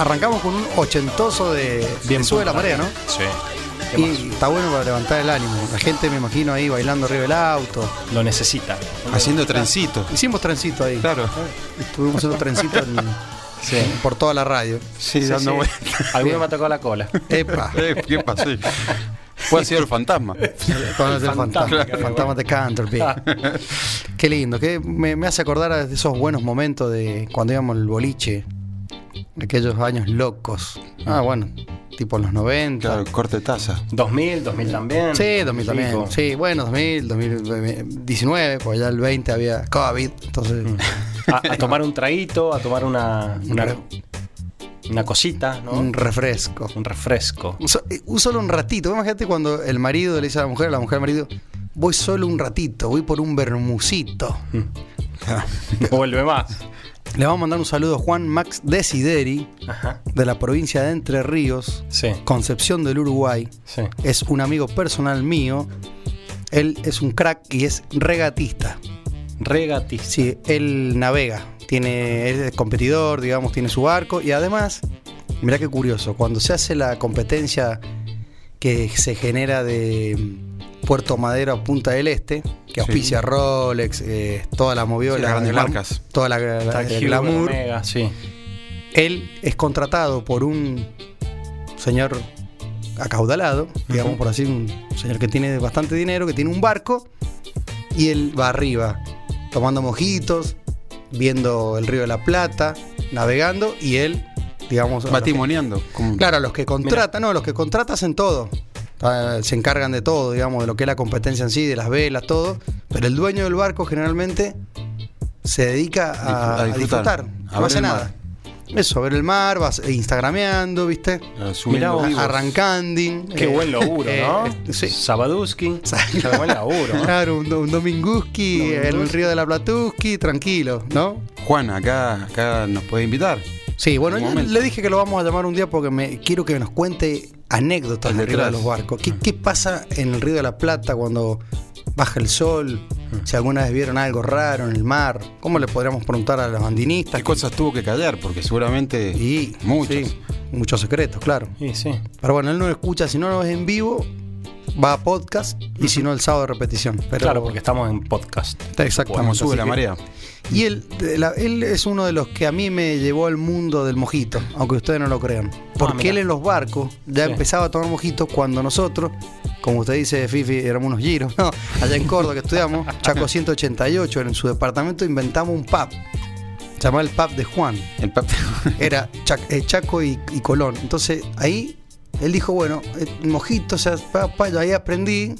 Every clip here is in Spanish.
arrancamos con un ochentoso de, Bien de Sube la marea, ¿no? Sí. ¿Qué Y más? está bueno para levantar el ánimo. La gente me imagino ahí bailando arriba del auto. Lo necesita. Haciendo trencito. Hicimos trencito ahí. Claro. Estuvimos haciendo trencito en- por toda la radio. Sí, Sí, dando sí. vueltas. Alguno me ha tocado la cola. Epa. Eh, ¿Qué pasó? Puede ser el fantasma. Con el fantasma, fantasma, claro. fantasma de Canterbury. Qué lindo, que me, me hace acordar de esos buenos momentos de cuando íbamos al boliche, aquellos años locos. Ah, bueno, tipo en los 90. Claro, corte taza. 2000, 2000 también. Sí, 2000 también. Sí, bueno, 2000, 2019, pues ya el 20 había COVID, entonces... A, a tomar un traguito, a tomar una, una, una cosita, ¿no? Un refresco. Un refresco. Un so- eh, un solo un ratito. Imagínate cuando el marido le dice a la mujer, a la mujer al marido, voy solo un ratito, voy por un bermucito. No vuelve más. Le vamos a mandar un saludo a Juan Max Desideri, Ajá. de la provincia de Entre Ríos, Sí, Concepción del Uruguay. sí. Es un amigo personal mío. Él es un crack y es regatista. Regatis. Sí, él navega. Tiene, es competidor, digamos, tiene su barco. Y además, mira qué curioso, cuando se hace la competencia que se genera de Puerto Madero Punta del Este, que Sí. auspicia Rolex, eh, toda la moviola, Sí, las grandes marcas. toda la, la- el glamour. Omega, sí. Él es contratado por un señor acaudalado, digamos por así, un señor que tiene bastante dinero, que tiene un barco, y él va arriba, tomando mojitos, viendo el río de la Plata, navegando, y él, digamos... los que- como- Claro, a los que contratan, no, los que contratan hacen todo. Ah, Se encargan de todo, digamos, de lo que es la competencia en sí, de las velas, todo. Pero el dueño del barco generalmente se dedica a, A a disfrutar. A no hace nada. Eso, ver el mar, vas instagrameando, ¿viste? eh, subiendo Mirá. Arrancando. Qué buen laburo, ¿no? eh, sí. Sabaduski. Qué buen laburo, ¿no? Claro, un, un dominguski en el río de la Platuski, tranquilo, ¿no? Juan, acá, acá nos puede invitar. Sí, bueno, yo le dije que lo vamos a llamar un día porque me quiero que nos cuente anécdotas El del río de los barcos. ¿Qué, qué pasa en el río de la Plata cuando baja el sol? Si alguna vez vieron algo raro en el mar, ¿cómo le podríamos preguntar a los andinistas? ¿Qué cosas tuvo que callar? Porque seguramente Y muchos. sí, muchos secretos, claro. Sí, sí. Pero bueno, él no lo escucha, si no lo ves en vivo, va a podcast y si no el sábado de repetición. Pero, Claro, porque estamos en podcast. Exactamente. Como sube la marea. Y él, de la- él es uno de los que a mí me llevó al mundo del mojito, aunque ustedes no lo crean. Porque mira. él en los barcos ya Sí. empezaba a tomar mojitos cuando nosotros, como usted dice, Fifi, éramos unos giros, ¿no? allá en Córdoba que estudiamos, Chaco 188, en su departamento inventamos un pub. Se llamaba el pub de Juan. El pap- Era Chac- eh, Chaco y, y Colón. Entonces ahí él dijo, bueno, el mojito, o sea, pa, pa, yo ahí aprendí,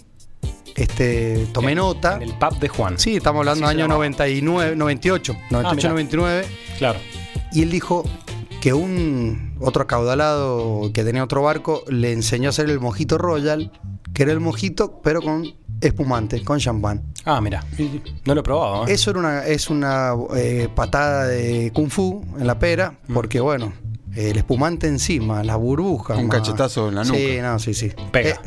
este, tomé nota. En el pub de Juan. Sí, estamos hablando del año llamaba. 99, 98, 98, mira. 99. Claro. Y él dijo que un otro acaudalado que tenía otro barco le enseñó a hacer el mojito royal, que era el mojito, pero con espumante, con champán. Ah, mira. No lo he probado, ¿eh? Eso era una, es una eh, patada de kung fu en la pera, Mm. porque bueno, el espumante encima, las burbujas. Un más- cachetazo en la Sí, nuca. no, sí, sí. Pega. Eh,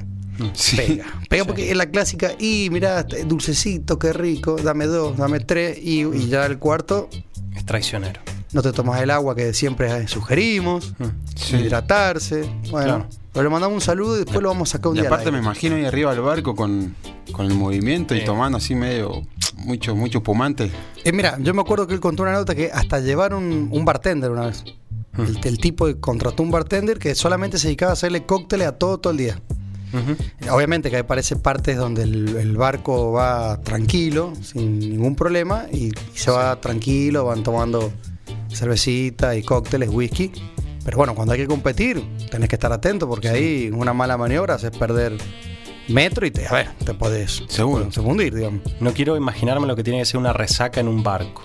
Sí. Pega. Pega porque es la clásica, y mirá, dulcecito, qué rico, dame dos, dame tres, y, y ya el cuarto, Es traicionero. no te tomas el agua que siempre eh, sugerimos, Sí. hidratarse. Bueno, Claro. pero le mandamos un saludo y después lo vamos a sacar un Y día. aparte me imagino ahí arriba del barco con, con el movimiento Sí. y tomando así medio mucho, mucho espumante. Eh, mira, yo me acuerdo que él contó una nota que hasta llevaron un bartender una vez. El, el tipo contrató un bartender que solamente se dedicaba a hacerle cócteles a todo todo el día. Obviamente que aparece partes donde el, el barco va tranquilo, sin ningún problema, y, y se va tranquilo, van tomando cervecita y cócteles, whisky. Pero bueno, cuando hay que competir, tenés que estar atento porque ahí una mala maniobra es perder metro y te, a ver, te podés, Seguro. te podés hundir, digamos. No quiero imaginarme lo que tiene que ser una resaca en un barco.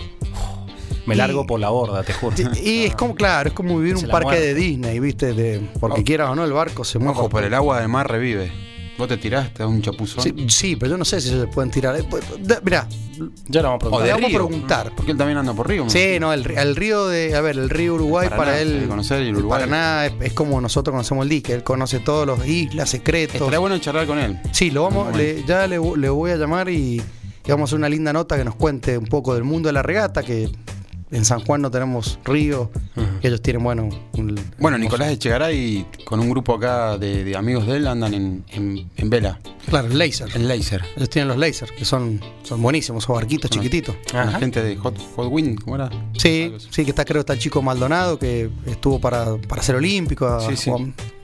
Me Y- largo por la borda, te juro. Y, es como, claro, es como vivir Se un parque de Disney, ¿viste? De- porque Oh. quieras o no, el barco se mueve. Ojo, pero el agua de mar revive. Vos te tiraste a un chapuzón. Sí, sí, pero yo no sé si se pueden tirar. Eh, pues, Mirá, Ya lo vamos a O preguntar. de Le vamos a preguntar. Porque él también anda por río. ¿no? Sí, no, el, el río de. A ver, el río Uruguay Paraná, para él. conocer el Uruguay. Paraná es, es como nosotros conocemos el dique. Él conoce todos los islas, secretos. Estaría bueno charlar con él. Sí, lo vamos, le- ya le, le voy a llamar y, y vamos a hacer una linda nota que nos cuente un poco del mundo de la regata, que en San Juan no tenemos río, ellos tienen, bueno... un- Bueno, Nicolás Echegaray con un grupo acá de, de amigos de él andan en, en, en vela, Claro, el laser. en laser. Ellos tienen los lasers, que son, son buenísimos, son barquitos chiquititos. La gente de Hot, Hot Wind, ¿cómo era? Sí, sí, que está creo que está el chico Maldonado, que estuvo para, para ser olímpico. a- Sí, sí.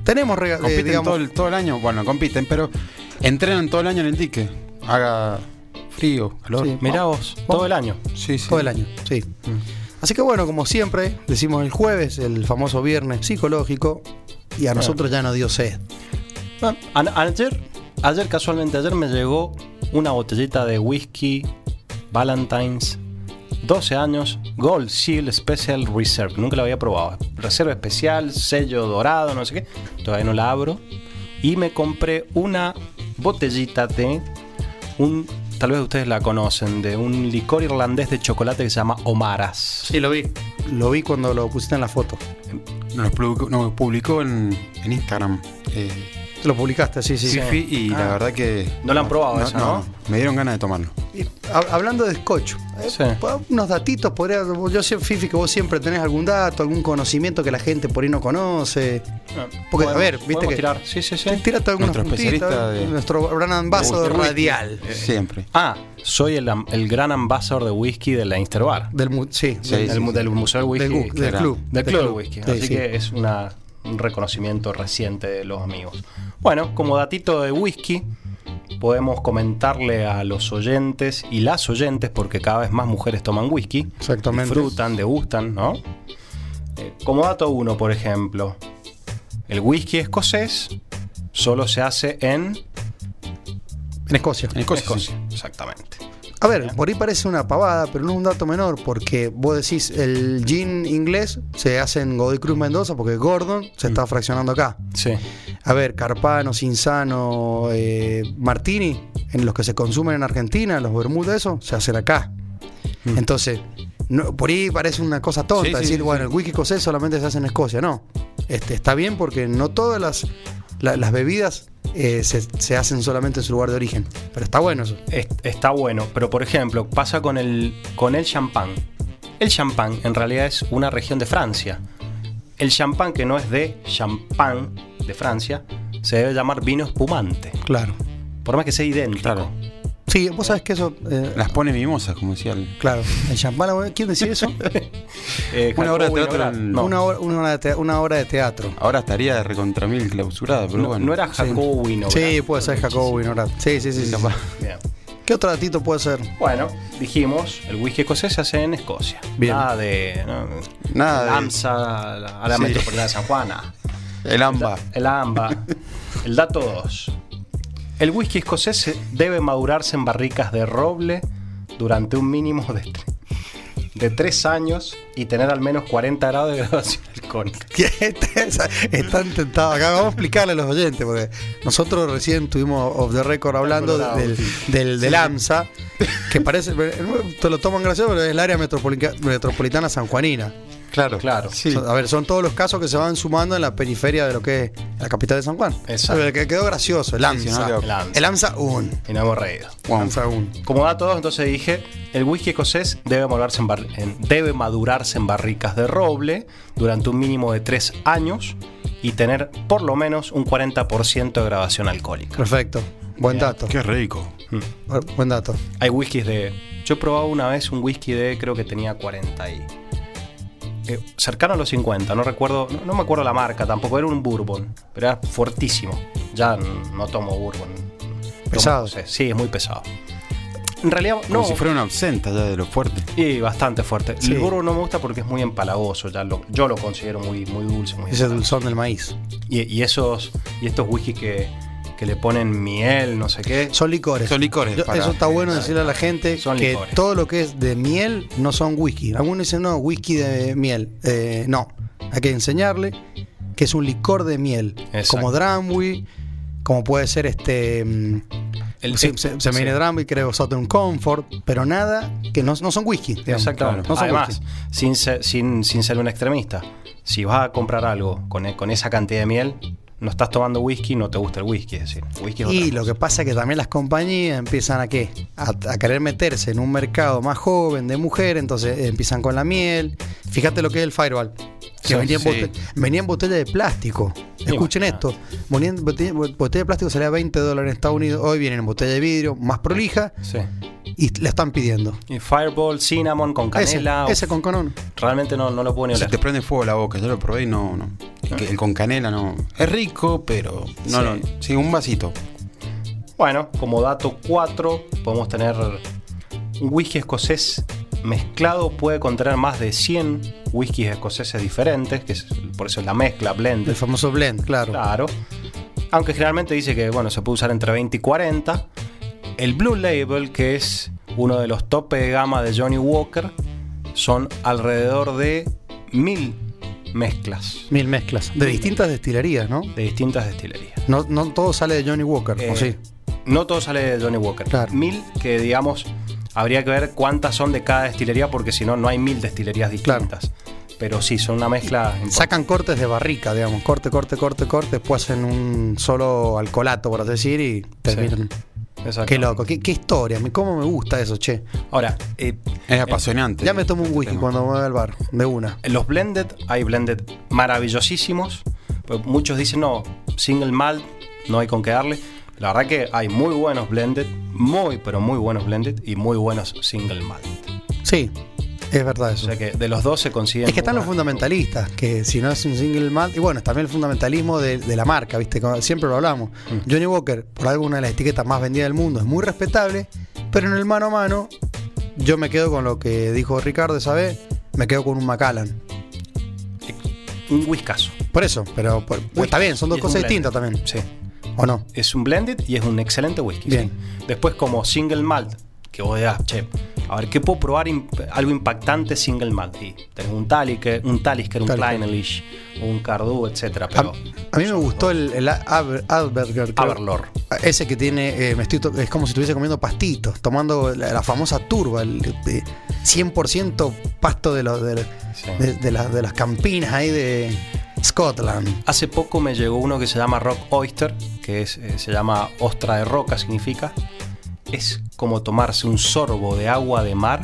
Tenemos, rega- eh, Compiten digamos, todo, el, todo el año, bueno, compiten, pero entrenan todo el año en el dique. Haga frío, calor. Sí. Mirá vos, todo el año. Sí, sí. todo el año, sí. Así que bueno, como siempre, decimos el jueves, el famoso viernes psicológico, y a nosotros ya nos dio sed. Bueno, ayer, ayer casualmente ayer me llegó una botellita de whisky Valentine's 12 años Gold Seal Special Reserve. Nunca la había probado. Reserva especial, sello dorado, no sé qué. Todavía no la abro. Y me compré una botellita de un, tal vez ustedes la conocen, de un licor irlandés de chocolate que se llama Omaras. Sí, lo vi. Lo vi cuando lo pusiste en la foto. Nos publicó, nos publicó en, en Instagram. Eh, lo publicaste, sí, sí. sí. Fifi, y la Ah. verdad que. No la han probado esa, ¿no? Me dieron ganas de tomarlo. Y, hablando de scotch, eh, Sí. unos datitos, podría, yo sé, Fifi, que vos siempre tenés algún dato, algún conocimiento que la gente por ahí no conoce. Porque, a ver, viste que- tirar. Sí, sí, sí. Tírate algunos Nuestro puntitos, especialista de- nuestro gran ambassador Whisky. radial. Siempre. Ah, soy el, el gran ambasador de whisky de la Leinster Bar. Del, sí, Sí, del, del, mu- del Museo del Whisky. del club. del Club del Whisky. Sí, Así sí. que es una, un reconocimiento reciente de los amigos. Bueno, como datito de whisky, podemos comentarle a los oyentes y las oyentes, porque cada vez más mujeres toman whisky, Exactamente. disfrutan, degustan, ¿no? Eh, como dato uno, por ejemplo, el whisky escocés solo se hace en En Escocia. En Escocia. Escocia. Exactamente. A ver, por ahí parece una pavada, pero no es un dato menor, porque vos decís, el gin inglés se hace en Godoy Cruz Mendoza, porque Gordon se Mm. está fraccionando acá. Sí. A ver, Carpano, Cinzano, eh, Martini, en los que se consumen en Argentina, los vermouth, eso, se hacen acá. Mm. Entonces, no- por ahí parece una cosa tonta Sí, sí, decir, sí, bueno, el whisky escocés solamente se hace en Escocia. No, este, está bien porque no todas las, la- las bebidas eh, se, se hacen solamente en su lugar de origen. Pero está bueno eso. Es- está bueno, pero por ejemplo, pasa con el, con el champán. El champán en realidad es una región de Francia. El champán que no es de champán de Francia se debe llamar vino espumante, Claro. por más que sea idéntico. Claro. Sí, vos sabés que eso. eh, Las pone mimosas, como decía el. Claro, el champán, ¿quién decía eso? Eh, Una obra de teatro no, una, hora, una, hora de te- una obra de teatro. Ahora estaría de recontra mil clausurada, pero no, bueno. no era Jacobo Winograd. Sí, puede ser Jacobo Winograd. Sí, sí, sí. sí. Bien. ¿Qué otro datito puede ser? Bueno, dijimos, el whisky escocés se hace en Escocia. Bien. Nada de. ¿no? Nada el de- AMSA a la, a la Sí. metropolitana de San Juan. nada. El AMBA. El AMBA. El dato 2. El whisky escocés debe madurarse en barricas de roble durante un mínimo de, de 3 años y tener al menos 40 grados de graduación alcohólica. Están tentados acá. Vamos a explicarle a los oyentes, porque nosotros recién tuvimos off the record hablando Colorado, del, sí. del, del AMSA, que parece, te lo toman gracioso, pero es el área metropolitana sanjuanina. Claro. Claro. Sí. A ver, son todos los casos que se van sumando en la periferia de lo que es la capital de San Juan. Exacto. A ver, que quedó gracioso, el AMSA. sí, no quedó- El AMSA. El AMSA 1. Y no hemos reído. Wow. AMSA 1. Como dato 2, entonces dije, el whisky escocés debe madurarse en, bar- en- debe madurarse en barricas de roble durante un mínimo de 3 años y tener por lo menos un 40% de grabación alcohólica. Perfecto. Buen Bien. dato. Qué rico. Mm. Buen dato. Hay whiskies de. Yo he probado una vez un whisky de. Creo que tenía 40 y. eh, cercano a los 50, no recuerdo. No, no me acuerdo la marca tampoco, era un bourbon. Pero era fuertísimo. Ya no tomo bourbon. Pesado. Sí, es muy pesado. En realidad, Como no. si fuera una absenta ya de lo fuerte. Y bastante fuerte. Sí. El bourbon no me gusta porque es muy empalagoso. Ya lo- yo lo considero muy, muy dulce. Muy Ese dulzón del maíz. y, y esos. Y estos whiskies que, que le ponen miel, no sé qué. Son licores. Son licores. Yo- para- eso está bueno decirle a la gente Son que licores. todo lo que es de miel no son whisky. Algunos dicen, no, whisky de miel. Eh, no, hay que enseñarle que es un licor de miel. Exacto. Como Drambuie, como puede ser este... mm, El- se, se- se me viene sí. Drambuie, creo Southern Comfort, pero nada que no, no son whisky. digamos. Exactamente. No son Además, whisky. sin ser, sin, sin ser un extremista, si vas a comprar algo con, con esa cantidad de miel, no estás tomando whisky, no te gusta el whisky. Es decir, whisky es Y otra lo que pasa es que también las compañías empiezan a qué? A, a querer meterse en un mercado más joven de mujer, entonces eh, empiezan con la miel. Fíjate lo que es el Fireball. Que Sí, venía, en sí. bote- venía en botella de plástico. Escuchen esto. Venía en botella, botella de plástico salía 20 dólares en Estados Unidos. Hoy vienen en botella de vidrio, más prolija, Sí. y la están pidiendo. Y Fireball, cinnamon con canela. ese, con canón. Realmente no, no lo puedo ni Se oler. te prende fuego la boca. Yo lo probé y no. no. El, que- el con canela no. Es rico, pero. No, Sí. no. Sí, un vasito. Bueno, como dato 4, podemos tener un whisky escocés mezclado puede contener más de 100 whiskies escoceses diferentes, que es, por eso es la mezcla, blend. El famoso blend, claro. Claro. Aunque generalmente dice que bueno, se puede usar entre 20 y 40. El Blue Label, que es uno de los tope de gama de Johnny Walker, son alrededor de mil mezclas Mil mezclas. De distintas destilerías, ¿no? de distintas destilerías. No, no todo sale de Johnny Walker, Eh, ¿o sí? No todo sale de Johnny Walker. Claro. Mil que digamos habría que ver cuántas son de cada destilería porque si no no hay mil destilerías distintas. Pero sí, son una mezcla. Sacan cortes de barrica, digamos. Corte, corte, corte, corte. Después hacen un solo alcoholato, por así decir, y terminan. Exacto. Qué loco, qué, qué historia. ¿Cómo me gusta eso, che? Ahora, eh, Es apasionante. Ya me tomo un whisky tema. cuando me voy al bar, de una. En los blended hay blended maravillosísimos. muchos dicen, no, single malt, no hay con qué darle. La verdad que hay muy buenos blended, muy, pero muy buenos blended y muy buenos single malt. Sí, es verdad O eso. sea que de los dos se consiguen. Es que están los fundamentalistas, que si no es un single malt, y bueno, también el fundamentalismo de, de la marca, ¿viste? Siempre lo hablamos. Mm. Johnny Walker, por algo una de las etiquetas más vendidas del mundo, es muy respetable, pero en el mano a mano, yo me quedo con lo que dijo Ricardo esa vez, me quedo con un Macallan. Un whiskazo. Por eso, pero por- está bien, son dos cosas distintas también, Sí. ¿O no? Es un blended y es un excelente whisky. Bien. sí. Después, como single malt, que vos digas, che, a ver, ¿qué puedo probar imp- algo impactante single malt? Y tenés un Talisker, un Talisker, un. Kleinelish, un Cardu. A, Pero a mí me gustó el, el Aber- Alberger. Aberlour. Ese que tiene, eh, me estoy to- es como si estuviese comiendo pastitos, tomando la, la famosa turba, el, de 100% pasto de, los de, Sí. de- de las- de las campinas ahí de Scotland. Hace poco me llegó uno que se llama Rock Oyster, que es, eh, se llama ostra de roca, significa. Es como tomarse un sorbo de agua de mar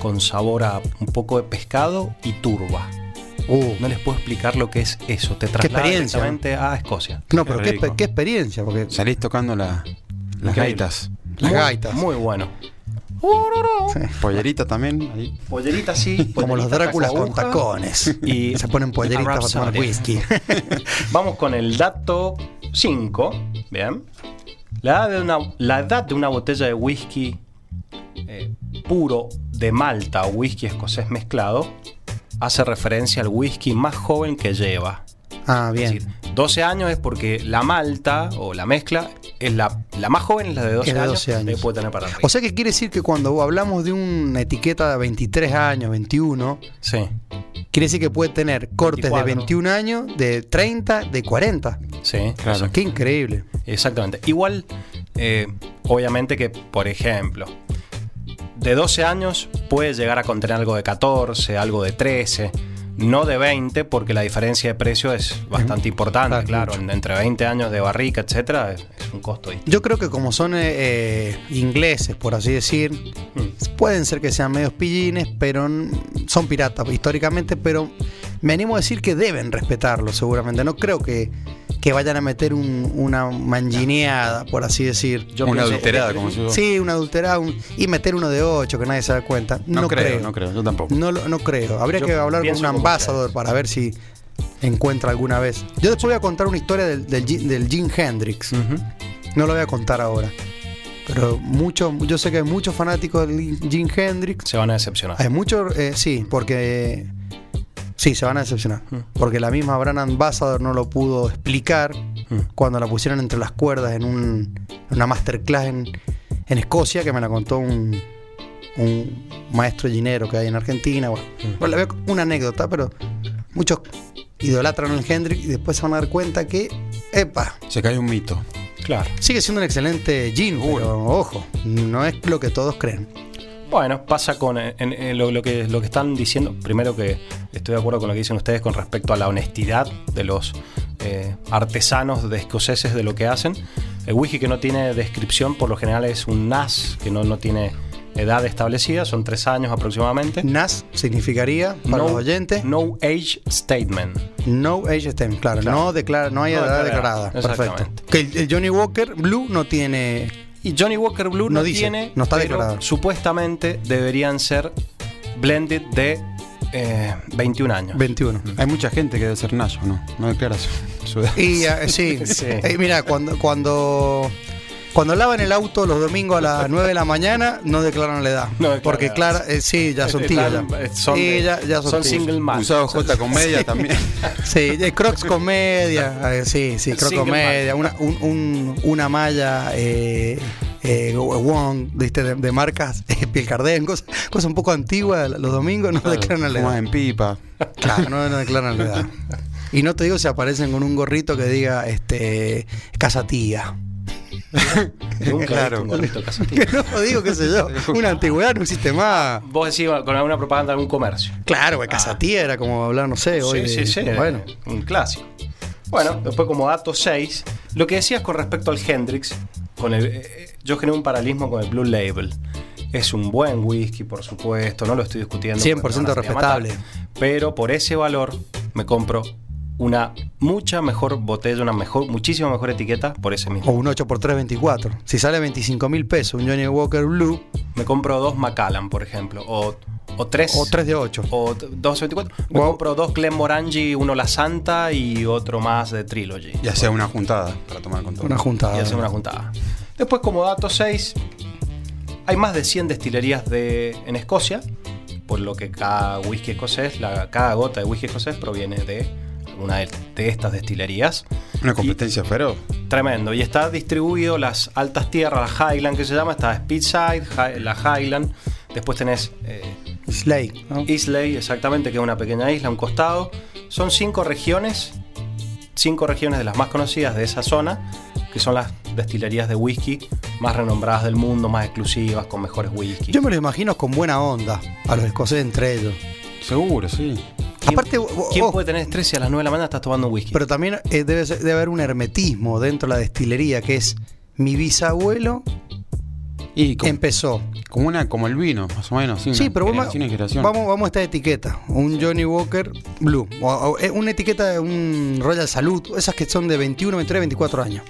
con sabor a un poco de pescado y turba. Uh, No les puedo explicar lo que es eso. Te traslada experiencia. directamente a Escocia. no, pero qué, experiencia, porque Salís tocando la- las Increíble. gaitas. las muy, gaitas. Muy bueno. Sí. Pollerita también. Ahí. Pollerita sí. como los pollerita Dráculas con tacones. Y se ponen polleritas para tomar whisky. Vamos con el dato 5. Bien. La edad de una, la edad de una botella de whisky eh, puro de Malta o whisky escocés mezclado hace referencia al whisky más joven que lleva. ah, Es bien. decir, 12 años es porque la malta o la mezcla es la, la más joven, es la de 12, Es de años, 12 años. ahí puede tener para arriba. O sea que quiere decir que cuando hablamos de una etiqueta de 23 años, 21, sí, quiere decir que puede tener cortes 24. de 21 años, de 30, de 40. sí, Claro. Qué increíble. Exactamente. Igual, eh, obviamente que, por ejemplo, de 12 años puede llegar a contener algo de 14, algo de 13, no de 20, porque la diferencia de precio es bastante importante, Claro, entre 20 años de barrica, etcétera, es, es un costo distinto. Yo creo que como son eh, ingleses, por así decir, Mm. pueden ser que sean medios pillines, pero son piratas históricamente, pero me animo a decir que deben respetarlo seguramente. No creo que, que vayan a meter un- una mangineada, por así decir. Yo Una pienso- adulterada, como si Sí, una adulterada un- y meter uno de 8 que nadie se da cuenta. No, No, creo, creo. no creo. Yo tampoco. No, no creo. Habría Yo que hablar con un ambasador para ver si encuentra alguna vez. Yo después voy a contar una historia del, del, Ji- del Jim Hendrix. No lo voy a contar ahora. Pero mucho, yo sé que hay muchos fanáticos del Jim Hendrix. Se van a decepcionar. Hay muchos, eh, sí, porque sí, se van a decepcionar. Mm. Porque la misma Brand Ambassador no lo pudo explicar Mm. cuando la pusieron entre las cuerdas en un- una masterclass en, en Escocia, que me la contó un, un maestro ginero que hay en Argentina. Bueno, Mm. Bueno, le veo una anécdota, pero muchos idolatran al Hendrix y después se van a dar cuenta que, epa, Se cae un mito. Claro. Sigue siendo un excelente gin, pero ojo, no es lo que todos creen. Bueno, pasa con en- en lo, lo que, lo que están diciendo. Primero que estoy de acuerdo con lo que dicen ustedes con respecto a la honestidad de los eh, artesanos de escoceses de lo que hacen. El whisky que no tiene descripción por lo general es un NAS, que no, no tiene edad establecida, son tres años aproximadamente. NAS significaría, para los oyentes, No Age Statement. No Age Statement, claro, Claro. No, declara, no hay No edad declarada, declarada. Perfecto. Que el, el Johnny Walker Blue no tiene. Y Johnny Walker Blue No no, dice, tiene, no está pero declarado. supuestamente deberían ser blended de eh, 21 años. 21. Hay mucha gente que debe ser Nayo, ¿no? No declara su, su edad. Y eh, sí, Sí. Eh, mira, cuando, cuando, cuando lavan el auto los domingos a las 9 de la mañana, no declaran la edad. No porque Clara, eh, sí, ya son tíos. Están- ya. Son, Sí, ya, ya son, son tíos. single man. Usado J con media también. Sí, eh, Crocs con media. eh, sí, sí, Crocs con media. Una, un- un- una malla eh, eh, Wong, ¿viste? De, de marcas eh, Piel Cardén, cosas cosa un poco antiguas. Los domingos no declaran la edad. en pipa. Claro, no, no declaran la edad. Y no te digo si aparecen con un gorrito que diga este casa tía. Nunca Claro. visto un. Que no digo, qué sé yo. Una antigüedad no existe más. Vos decís con alguna propaganda de algún comercio. Claro, güey, casa tía era como hablar, no sé, hoy. sí, de- sí, sí. Bueno, Un clásico. Bueno, después como dato 6, lo que decías con respecto al Hendrix, con el, eh, yo generé un paralelismo con el Blue Label. Es un buen whisky, por supuesto, no lo estoy discutiendo. 100% porque me van a salir a matar. respetable. Pero por ese valor me compro una mucha mejor botella, una mejor, muchísimo mejor etiqueta por ese o mismo. un 8x324. Si sale 25 mil pesos un Johnny Walker Blue, Me compro dos Macallan, por ejemplo, o, o tres. o 3 de 8. O dos 24. Me Wow. compro dos Glenmorangie, uno La Santa y otro más de Trilogy. Y hacía una juntada para tomar con todo. Una juntada. y hacer una juntada. Después, como dato 6, hay más de 100 destilerías de, en Escocia, por lo que cada whisky escocés, la, cada gota de whisky escocés proviene de una de, de estas destilerías. Una competencia feroz. Tremendo. Y está distribuido las altas tierras, la Highland que se llama, está Speedside, Hi- la Highland. Después tenés eh, Slay, ¿no? Islay, exactamente, que es una pequeña isla, a un costado. Son cinco regiones, cinco regiones de las más conocidas de esa zona, que son las destilerías de whisky más renombradas del mundo, más exclusivas, con mejores whisky. Yo me lo imagino con buena onda a los escoceses entre ellos. Seguro, sí. ¿Quién, Aparte, o- ¿quién o- puede tener estrés si a las 9 de la mañana estás tomando un whisky? Pero también eh, debe, ser- debe haber un hermetismo dentro de la destilería que es mi bisabuelo Y como, empezó. como una, como el vino, más o menos. Sí, Sí, una pero vamos, generación en generación. vamos, vamos a esta etiqueta. Un Johnny Walker Blue. O, o, eh, una etiqueta de un Royal Salud. Esas que son de 21, 23, 24 años.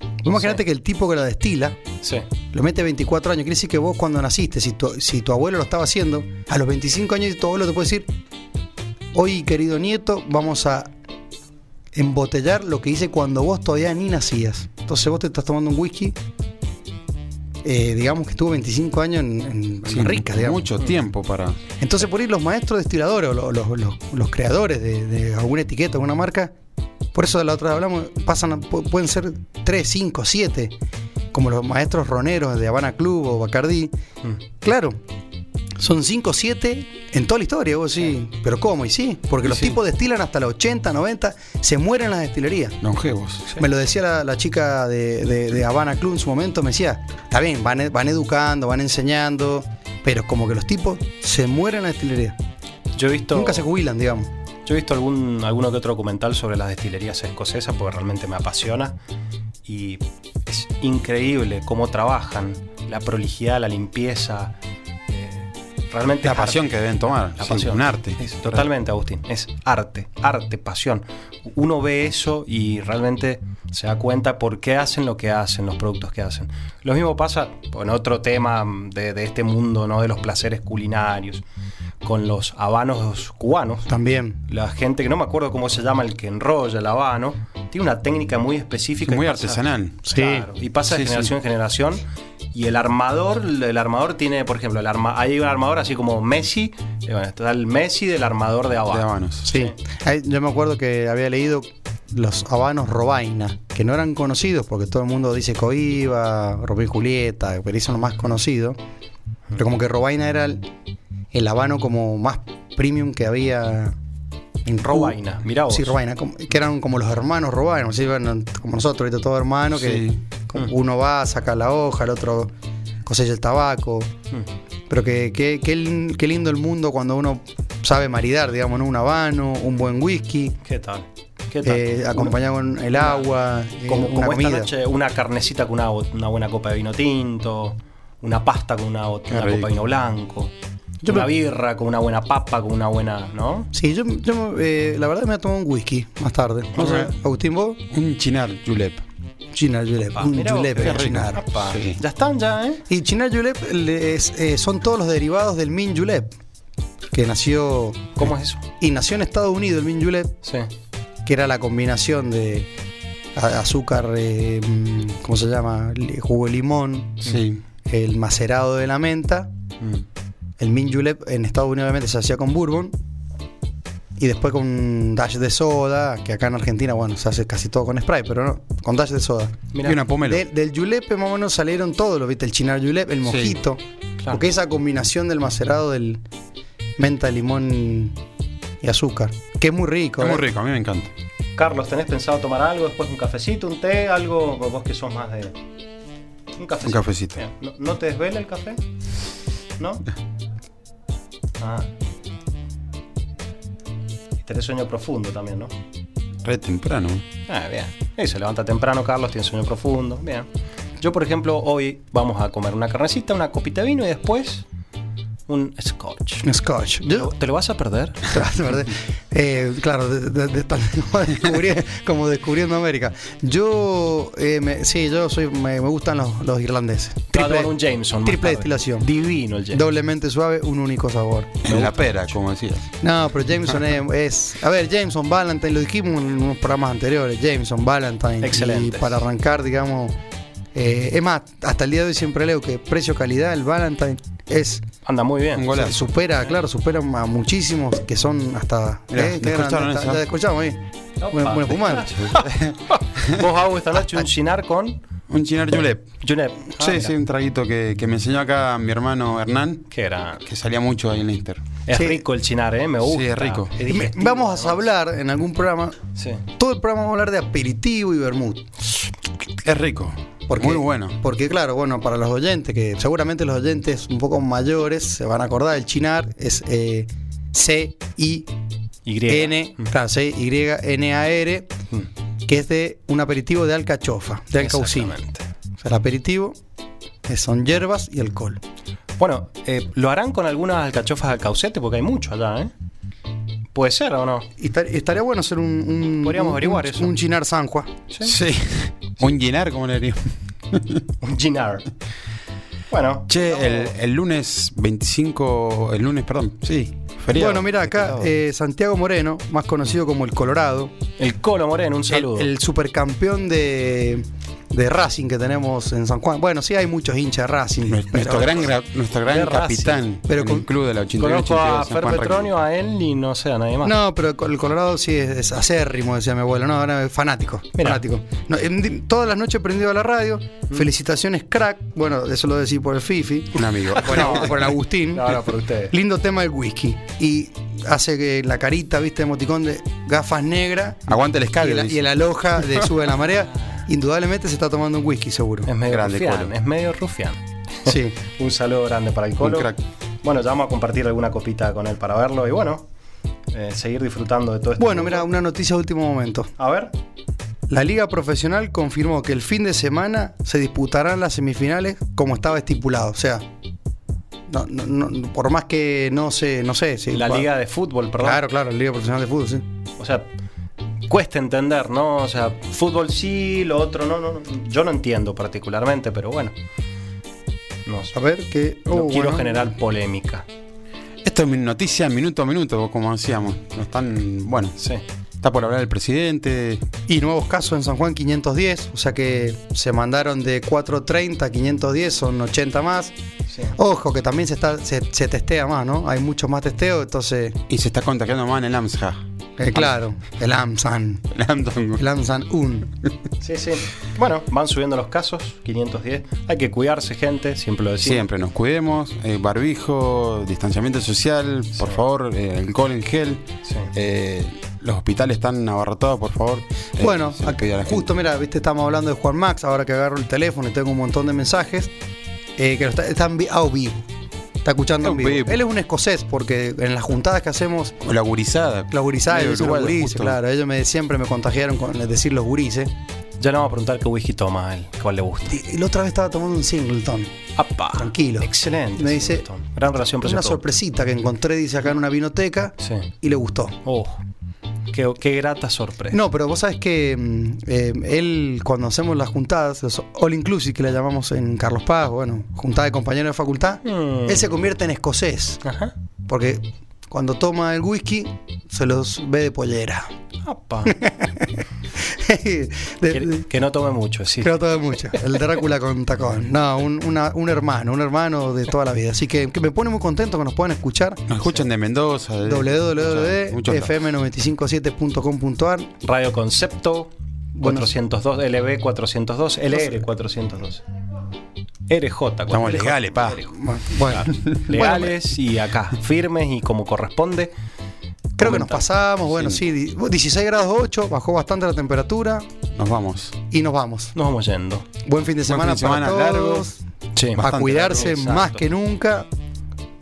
Vos Imagínate Sí. que el tipo que lo destila sí. lo mete 24 años. Quiere decir que vos cuando naciste, si tu, si tu abuelo lo estaba haciendo, a los 25 años tu abuelo te puede decir, hoy querido nieto, vamos a embotellar lo que hice cuando vos todavía ni nacías. Entonces vos te estás tomando un whisky, eh, digamos que estuvo 25 años en, en Sí, barricas, digamos. mucho tiempo para. Entonces por ahí los maestros destiladores o los, los- los- los creadores de, de alguna etiqueta, alguna marca, por eso de la otra hablamos, pasan, pueden ser 3, 5, 7, como los maestros roneros de Habana Club o Bacardí. Mm. Claro, son 5, 7 en toda la historia, vos sí. Pero ¿cómo? Y sí, porque Y los sí. tipos destilan hasta los 80, 90, se mueren en las destilerías. Longevos. Me lo decía la, la chica de, de- de Habana Club en su momento, me decía, está bien, van, e- van educando, van enseñando, pero como que los tipos se mueren en la destilería. Yo he visto. Nunca se jubilan, digamos. Yo he visto algún, alguno que otro documental sobre las destilerías escocesas porque realmente me apasiona y es increíble cómo trabajan, la prolijidad, la limpieza. Realmente La pasión arte. que deben tomar. La sí, pasión. Un arte. Es totalmente, Agustín. Es arte, arte, pasión. Uno ve eso y realmente se da cuenta por qué hacen lo que hacen, los productos que hacen. Lo mismo pasa con otro tema de, de este mundo, ¿no? De los placeres culinarios, con los habanos cubanos. También. La gente que no me acuerdo cómo se llama el que enrolla el habano, tiene una técnica muy específica. Muy pasa- artesanal. Sí. Claro, y pasa de Sí, generación en generación. Y el armador, el armador tiene, por ejemplo, el arma, hay un armador así como Messi, y bueno, está el Messi del armador de De habano. habanos. Sí. Yo me acuerdo que había leído los habanos Robaina, que no eran conocidos porque todo el mundo dice Coiba, Romeo y Julieta, pero son los más conocidos. Pero como que Robaina era el, el habano como más premium que había en. Robaina, mirá vos. Sí, Robaina, que eran como los hermanos Robaina, ¿sí? Bueno, como nosotros, ahorita todo hermano, que Sí. Mm. uno va, saca la hoja, el otro cosecha el tabaco. Mm. Pero que, lindo el mundo cuando uno sabe maridar, digamos, ¿no? un habano, un buen whisky. ¿Qué tal? ¿Qué tal? eh, acompañado con el agua, eh, Como, una como esta comida. noche, una carnecita con una, una buena copa de vino tinto, una pasta con una, una copa de vino blanco, Yo una me- birra con una buena papa, con una buena, ¿no? Sí, yo, yo, eh, la verdad me voy a tomar un whisky más tarde. No sé, Ok. Agustín, vos, Un chinar julep. Chinar Julep. Ah, un vos, julep qué de rico. Chinar. Sí. Ya están ya, ¿eh? Y Chinar Julep eh, son todos los derivados del Min Julep, que nació ¿Cómo es eso? y nació en Estados Unidos el Min Julep, Sí. que era la combinación de azúcar, eh, mm, ¿cómo se llama? Jugo de limón, Sí. el macerado de la menta. Mm. El Min Julep en Estados Unidos obviamente se hacía con bourbon. Y después con un dash de soda, que acá en Argentina, bueno, se hace casi todo con spray, pero no, con dash de soda. Mira, Y una pomelo. De- del julep más o menos salieron todos, lo viste, el chinar julep, el mojito. Claro. Porque esa combinación del macerado del menta, limón y azúcar, que es muy rico. Es muy ¿eh? rico, a mí me encanta. Carlos, ¿tenés pensado tomar algo? Después un cafecito, un té, algo? Vos que sos más de. Un cafecito. Un cafecito. ¿No, no te desvela el café? ¿No? Ah. Tenés sueño profundo también, ¿no? Re temprano. Ah, bien. Y se levanta temprano, Carlos, tiene sueño profundo. Bien. Yo, por ejemplo, hoy vamos a comer una carnecita, una copita de vino y después un scotch. Un Scotch. ¿Te Yo, lo, te lo vas a perder? Eh, claro, de, de- de- tan- como, descubrí- como descubriendo América. Yo, eh, me- sí, yo soy, me, me gustan los, los irlandeses. Tomar un Jameson. triple destilación. Divino el Jameson. Doblemente suave, un único sabor. En la pera, como decías. No, pero Jameson es, es- A ver, Jameson Valentine, lo dijimos en unos programas anteriores. Jameson Valentine. Excelente. Y para arrancar, digamos. eh, es más, hasta el día de hoy siempre leo que precio-calidad, el Valentine es. Anda muy bien. Un golazo. se supera, claro, supera a muchísimos que son hasta. Mirá, eh, qué descorcharon grande, eso. ya escuchamos ahí. Opa, Bueno, bueno, fumar. Vos hago esta noche un chinar con Un chinar julep. Junep. Ah, sí, mira. sí, un traguito que, que me enseñó acá mi hermano Hernán, Que era. que salía mucho ahí en Inter. Es Sí. rico el chinar, ¿eh? Me gusta. es rico. Es digestivo, Vamos a hablar en algún programa. Sí. Todo el programa vamos a hablar de aperitivo y vermut. Es rico. Porque, Muy bueno. Porque, claro, bueno, para los oyentes, que seguramente los oyentes un poco mayores se van a acordar, el chinar es eh, C-I-N, Y. claro, C-Y-N-A-R, Mm. que es de un aperitivo de alcachofa, de. Exactamente. O sea, el aperitivo son hierbas y alcohol. Bueno, eh, ¿lo harán con algunas alcachofas al caucete? Porque hay mucho allá, ¿eh? ¿Puede ser o no? Y estar- estaría bueno hacer un, un- Podríamos un- averiguar un- eso. un chinar San Juan. Sí. un llenar, como le diríamos. Un chinar. Bueno. Che, el, el lunes 25, el lunes, perdón, sí, feriado. Bueno, mira acá, eh, Santiago Moreno, más conocido como el Colorado, El Colo Moreno, un el, saludo. el supercampeón de, de Racing que tenemos en San Juan. Bueno, sí hay muchos hinchas de Racing. Nuestro, pero- nuestro gran, gra- nuestro gran Racing. capitán Pero con- el club de la 81 Conozco a 82 Fer Petronio, a él y no sé, a nadie más. No, pero el Colorado sí es, es acérrimo, decía mi abuelo. No, ahora es fanático. Mirá. fanático. No, en- todas las noches prendido a la radio. Mm. Felicitaciones, crack. Bueno, eso lo decía por el Fifi. Un amigo. Bueno, por el Agustín. No, no, por ustedes. Lindo tema del whisky. Y hace que la carita, viste, emoticón de gafas negras. Aguante el Y, la, dice. y el aloja de Sube la Marea. Indudablemente se está tomando un whisky, seguro. Es medio Grande, rufián, Colo. es medio rufián. Sí. Un saludo grande para el Colo. crack. Bueno, ya vamos a compartir alguna copita con él para verlo y bueno, eh, seguir disfrutando de todo esto. Bueno, mira, una noticia de último momento. A ver. La Liga Profesional confirmó que el fin de semana se disputarán las semifinales como estaba estipulado. O sea, no, no- no- por más que no sé, no sé. si- La liga de fútbol, perdón. Claro, claro, la Liga Profesional de Fútbol, sí. O sea, cuesta entender, ¿no? O sea, fútbol sí, lo otro no, no. no. Yo no entiendo particularmente, pero bueno. No, sé. A ver, que. no oh, quiero bueno. generar polémica. Esto es noticia minuto a minuto, como decíamos. No están, bueno, Sí. está por hablar el presidente. Y nuevos casos en San Juan, 510. O sea que se mandaron de 430 a 510, son 80 más. sí. Ojo, que también se, está, se, se testea más, ¿no? Hay mucho más testeo, entonces. Y se está contagiando más en el AMSA. Eh, claro, el AMSAN. El AMSA. El AMSAN 1. Sí, sí. Bueno, van subiendo los casos, 510. Hay que cuidarse, gente, siempre lo decimos. Siempre nos cuidemos, eh, barbijo, distanciamiento social, por Sí. favor, eh, alcohol en gel. Sí. Eh, los hospitales están abarrotados, por favor. Eh, Bueno, a la justo mira, viste, estamos hablando de Juan Max, ahora que agarro el teléfono y tengo un montón de mensajes, eh, que lo está, están vi- a vivo. Está escuchando Es en un vivo. Él es un escocés porque en las juntadas que hacemos, la gurizada. los gurises, Medio los gurises, claro, ellos me, siempre me contagiaron con decir los gurises. Ya le vamos a preguntar qué whisky toma a él, cuál le gusta. Y, la otra vez estaba tomando un Singleton. ¡Apa! Tranquilo. Excelente. Me dice, Singleton. Gran relación Una sorpresita que encontré, dice acá en una vinoteca, Sí. y le gustó. Oh, qué, qué grata sorpresa. No, pero vos sabes que mm, eh, él, cuando hacemos las juntadas, los all inclusive que le llamamos en Carlos Paz, bueno, juntada de compañeros de facultad, Mm. él se convierte en escocés. Ajá. Porque cuando toma el whisky, se los ve de pollera. Apa. De- que, de- que no tome mucho, sí. Creo todo mucho. El Drácula con tacón. No, un, una- un hermano, un hermano de toda la vida. Así que, que me pone muy contento que nos puedan escuchar. Nos escuchan de Mendoza. De, muchos lados. www.fm957.com.ar Radio Concepto Bueno. 402, LB 402, LR 402. RJ. Estamos legales, pa. Bueno, Legales y acá, firmes y como corresponde. Creo que nos pasamos. Bueno, sí, di- 16 grados 8, bajó bastante la temperatura Nos vamos. y nos vamos. Nos vamos yendo. Buen fin de Buen semana, fin de semana para todos. Sí, A cuidarse largo, más que nunca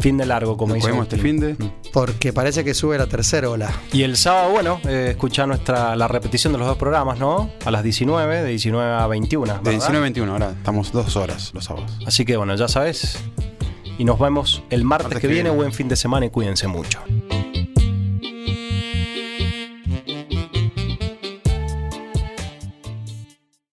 fin de largo, como Nos dice. podemos este fin de. porque parece que sube la tercera ola. Y el sábado, bueno, eh, escucha nuestra, la repetición de los dos programas, ¿no? A las 19, de 19 a 21. De ¿verdad? 19 a 21, ahora estamos dos horas los sábados. Así que bueno, ya sabes. Y nos vemos el martes, Martes que que viene. viene. Buen fin de semana y cuídense mucho.